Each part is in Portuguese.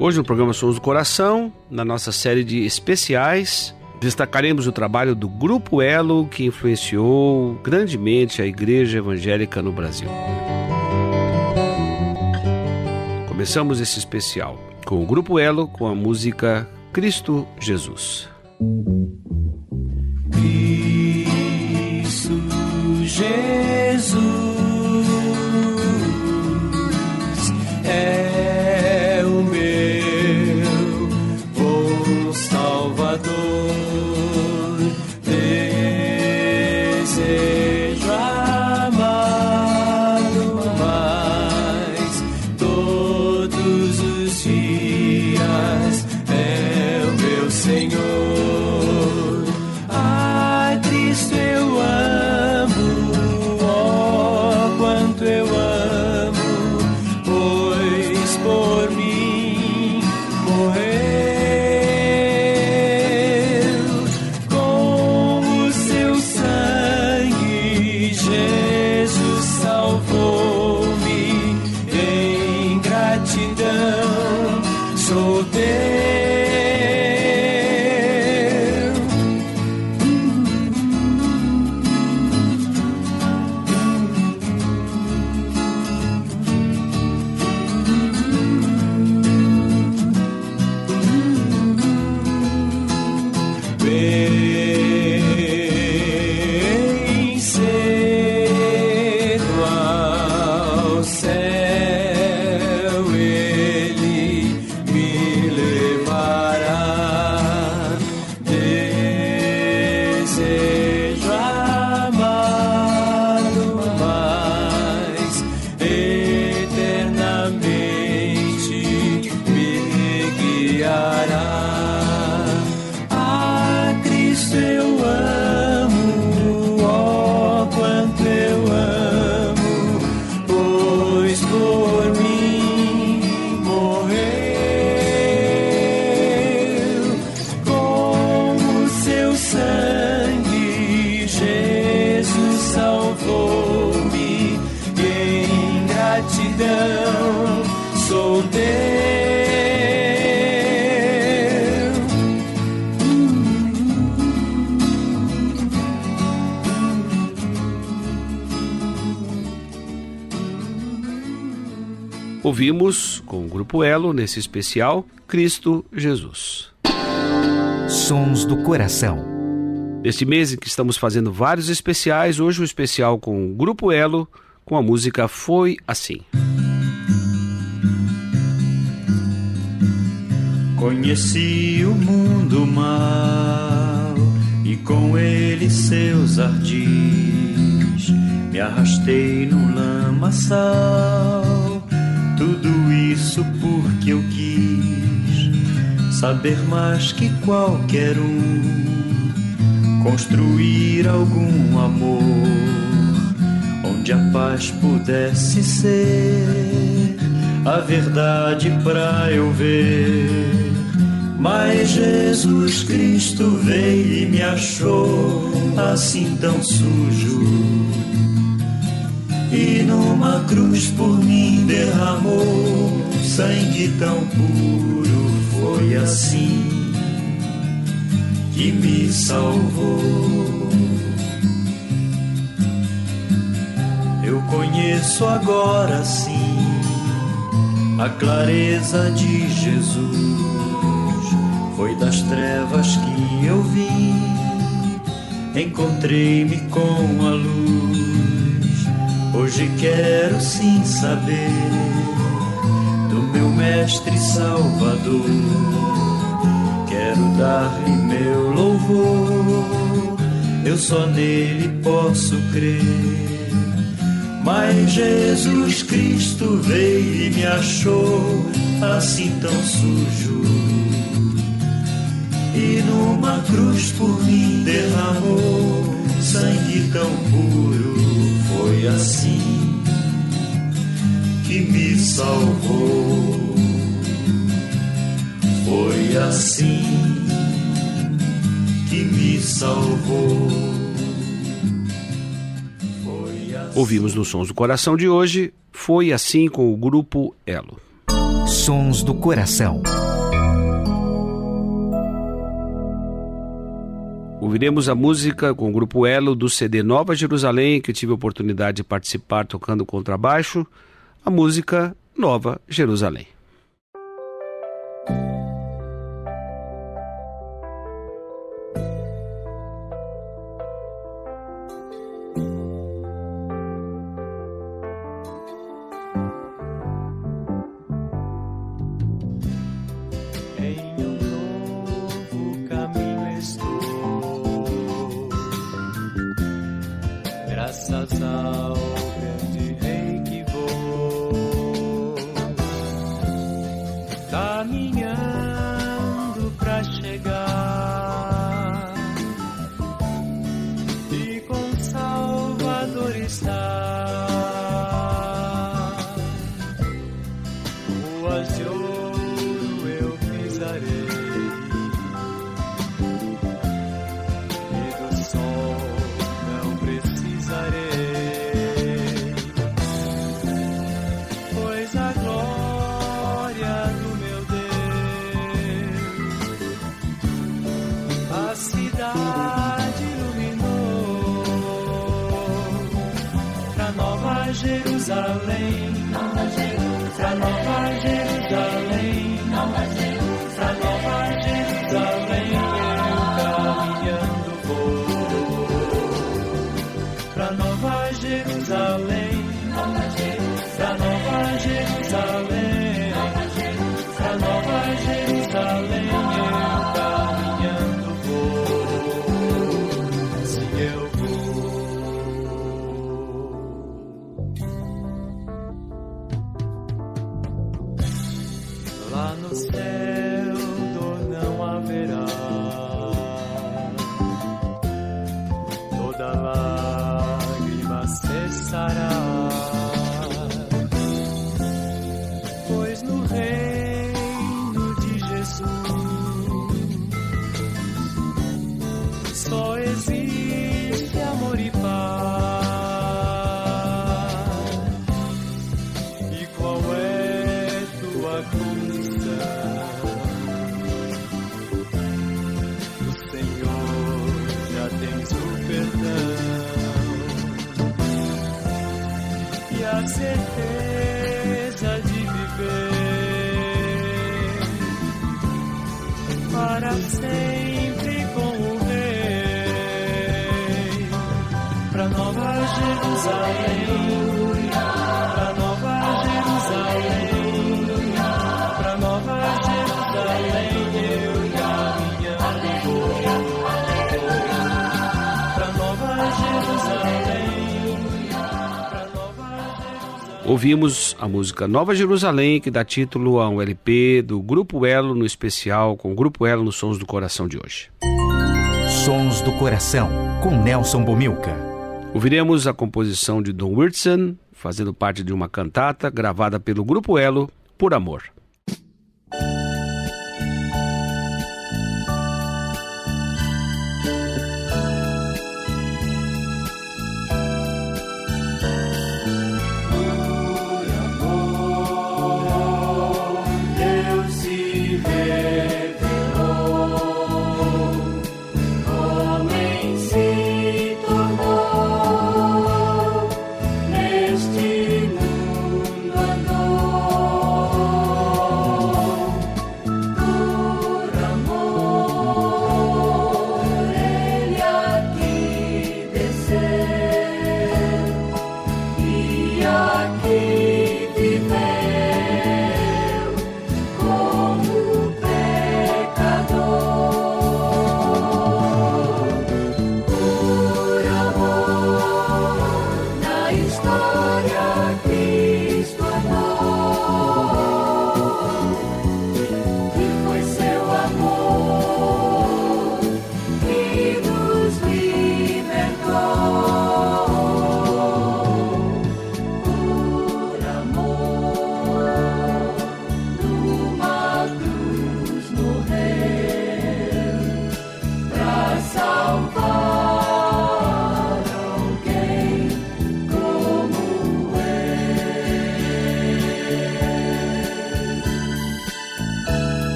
Hoje no programa Sons do Coração, na nossa série de especiais, destacaremos o trabalho do Grupo Elo que influenciou grandemente a igreja evangélica no Brasil. Começamos esse especial com o Grupo Elo com a música Cristo Jesus. Cristo Jesus Ouvimos com o Grupo Elo, nesse especial, Cristo Jesus. Sons do Coração. Neste mês em que estamos fazendo vários especiais, hoje o especial com o Grupo Elo, com a música Foi Assim. Conheci o mundo mal e com ele seus ardis. Me arrastei num lamaçal, tudo isso porque eu quis saber mais que qualquer um, construir algum amor onde a paz pudesse ser a verdade pra eu ver Mas Jesus Cristo veio e me achou assim tão sujo. E numa cruz por mim derramou sangue tão puro. Foi assim que me salvou. Eu conheço agora sim a clareza de Jesus foi das trevas que eu vim, encontrei-me com a luz. Hoje quero sim saber do meu Mestre Salvador. Quero dar-lhe meu louvor, eu só nele posso crer. Mas Jesus Cristo veio e me achou assim tão sujo e numa cruz por mim derramou sangue tão puro. Foi assim que me salvou. Foi assim que me salvou. Assim Ouvimos nos Sons do Coração de hoje, foi assim com o grupo Elo. Sons do Coração. Ouviremos a música com o grupo Elo do CD Nova Jerusalém, que tive a oportunidade de participar tocando contrabaixo, a música Nova Jerusalém. Jerusalém, Jerusalém. Pra Nova Jerusalém, pra Nova Jerusalém, eu caminhando vou. Pra Nova Jerusalém, pra Nova Jerusalém. Ouvimos a música Nova Jerusalém, que dá título a um LP do Grupo Elo, no especial com o Grupo Elo nos Sons do Coração de hoje. Sons do Coração, com Nelson Bomilca. Ouviremos a composição de Don Whitson, fazendo parte de uma cantata gravada pelo Grupo Elo, Por Amor.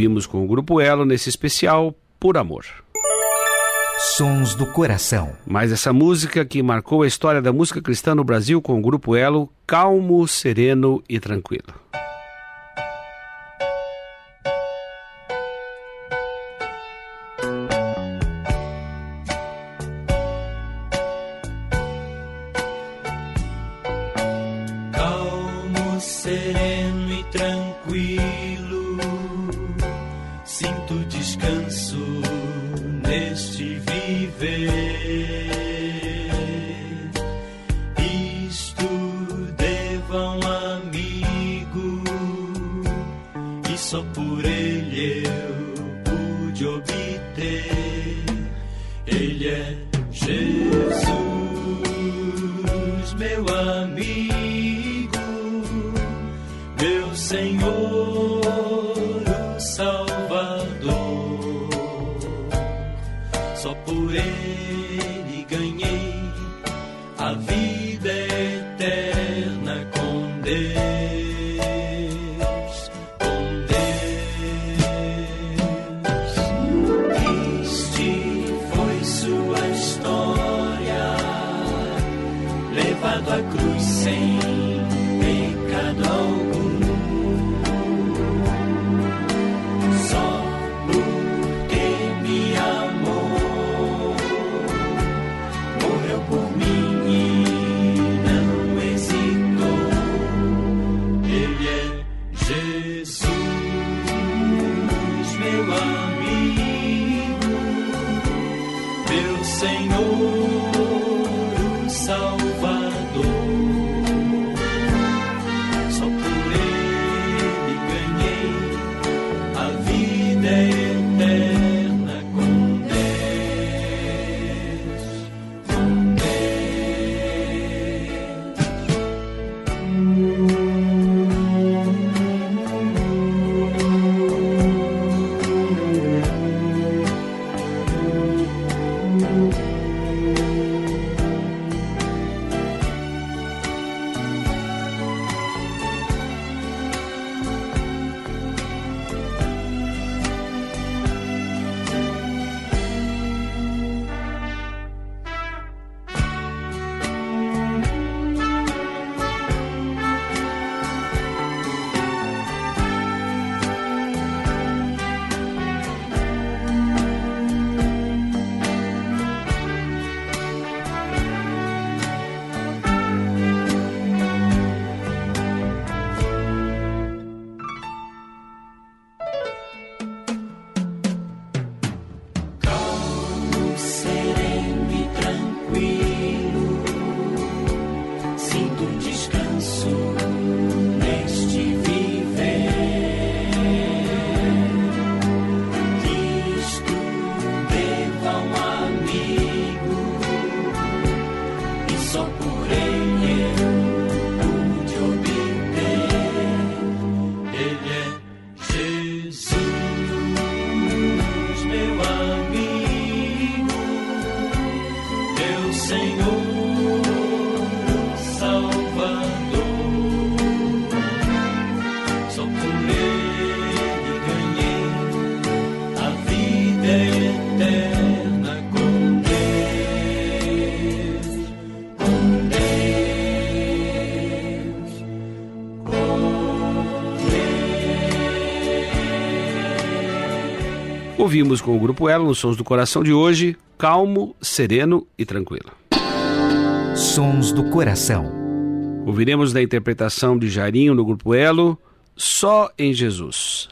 Ouvimos com o Grupo Elo nesse especial Por Amor. Sons do Coração. Mas essa música que marcou a história da música cristã no Brasil com o Grupo Elo, calmo, sereno e tranquilo. Isto devam amigo e só por ele. Ouvimos com o Grupo Elo nos Sons do Coração de hoje, calmo, sereno e tranquilo. Sons do Coração. Ouviremos da interpretação de Jairinho no Grupo Elo, Só em Jesus.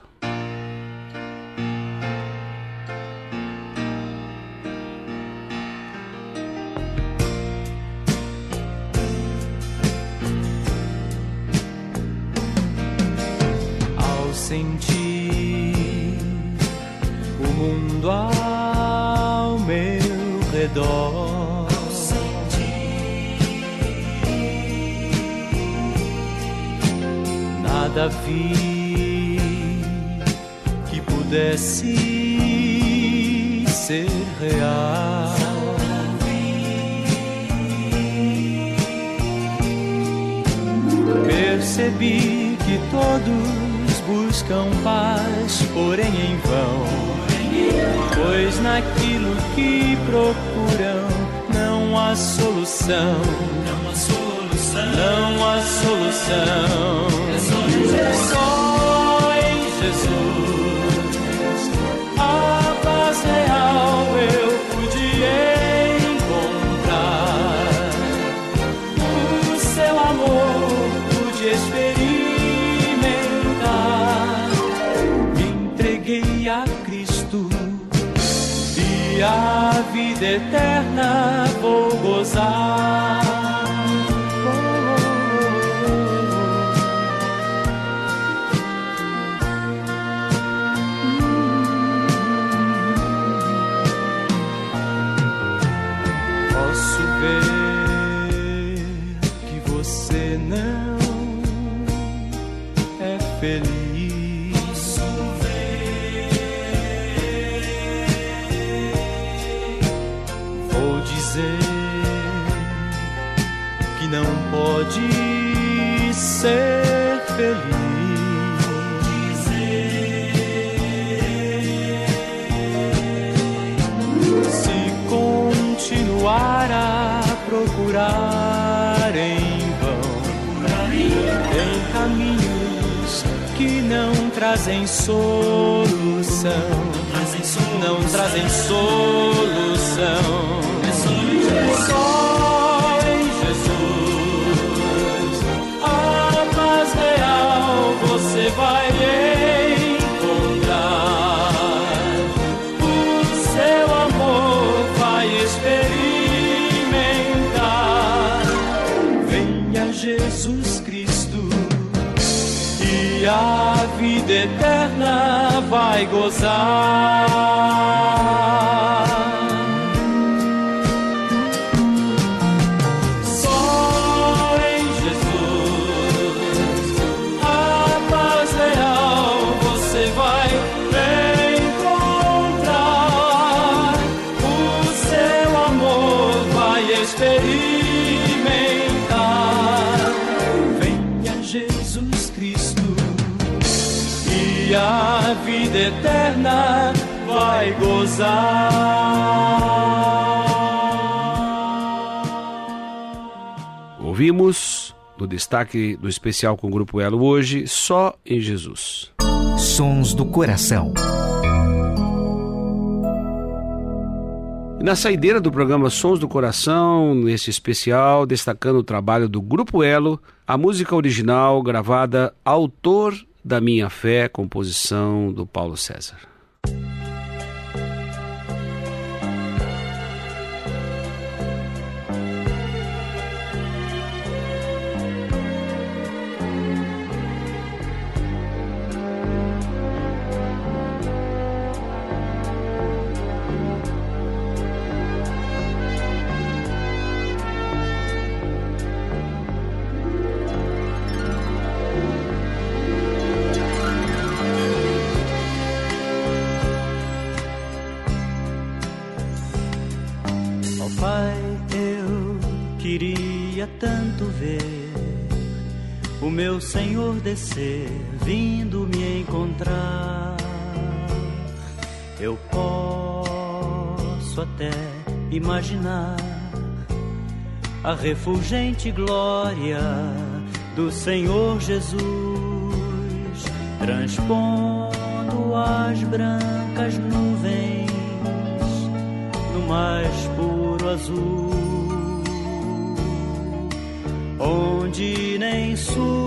Ao sentir Nada vi que pudesse ser real. Percebi que todos buscam paz, porém em vão. Pois naquilo que procuram não há solução. Não há solução. Não há solução. Vida eterna vou gozar. Solução. Só em Jesus a paz real você vai encontrar. O seu amor vai experimentar. Venha Jesus Cristo e a vida eterna vai gozar. Vida eterna vai gozar. Ouvimos, no destaque do especial com o Grupo Elo hoje, Só em Jesus. Sons do Coração. E na saideira do programa Sons do Coração, nesse especial, destacando o trabalho do Grupo Elo, a música original gravada Autor da Minha Fé, composição do Paulo César. Descer, vindo me encontrar. Eu posso até imaginar a refulgente glória do Senhor Jesus transpondo as brancas nuvens no mais puro azul, onde nem sul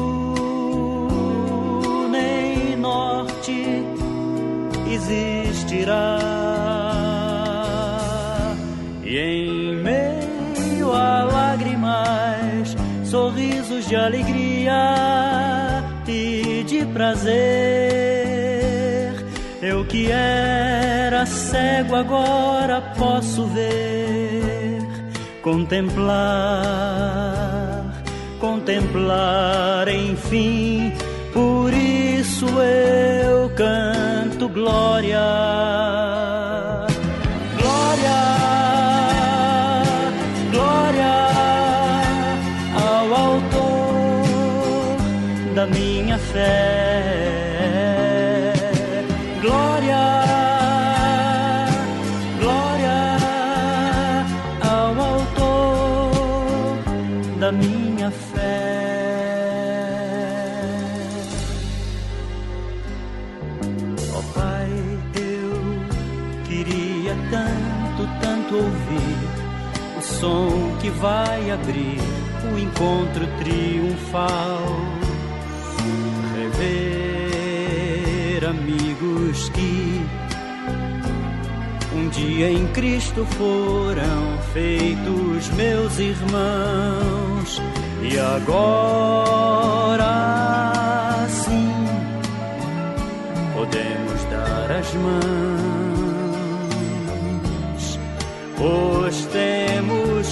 existirá. E em meio a lágrimas, sorrisos de alegria e de prazer. Eu que era cego agora posso ver, contemplar, contemplar, enfim. Por isso eu canto glória. Glória, glória ao autor da minha fé. Vai abrir o encontro triunfal. Rever amigos que um dia em Cristo foram feitos meus irmãos e agora sim podemos dar as mãos, pois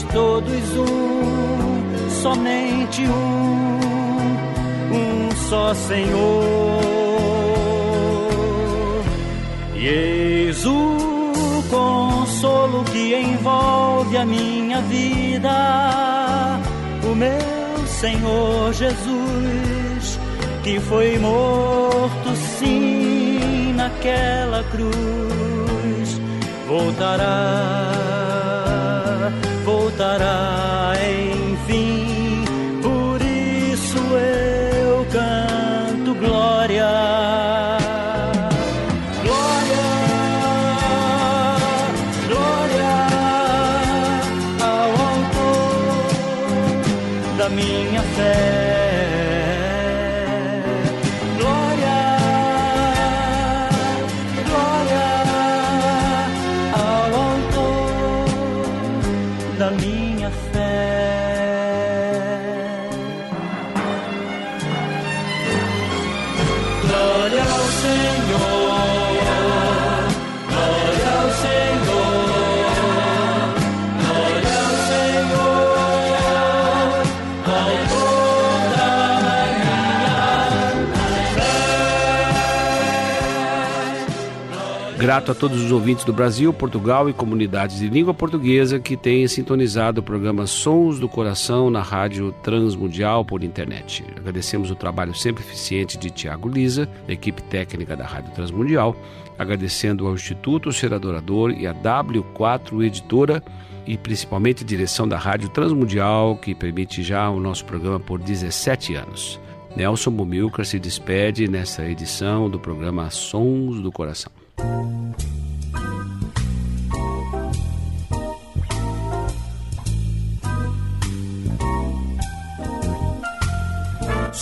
todos um, somente um, um só Senhor. E eis o consolo que envolve a minha vida, o meu Senhor Jesus, que foi morto sim naquela cruz, voltará, voltará enfim, por isso eu canto glória. Minha fé. Grato a todos os ouvintes do Brasil, Portugal e comunidades de língua portuguesa que têm sintonizado o programa Sons do Coração na Rádio Transmundial por internet. Agradecemos o trabalho sempre eficiente de Tiago Lisa, equipe técnica da Rádio Transmundial, agradecendo ao Instituto Ser Adorador e à W4 Editora e principalmente a direção da Rádio Transmundial, que permite já o nosso programa por 17 anos. Nelson Bumilcar se despede nessa edição do programa Sons do Coração.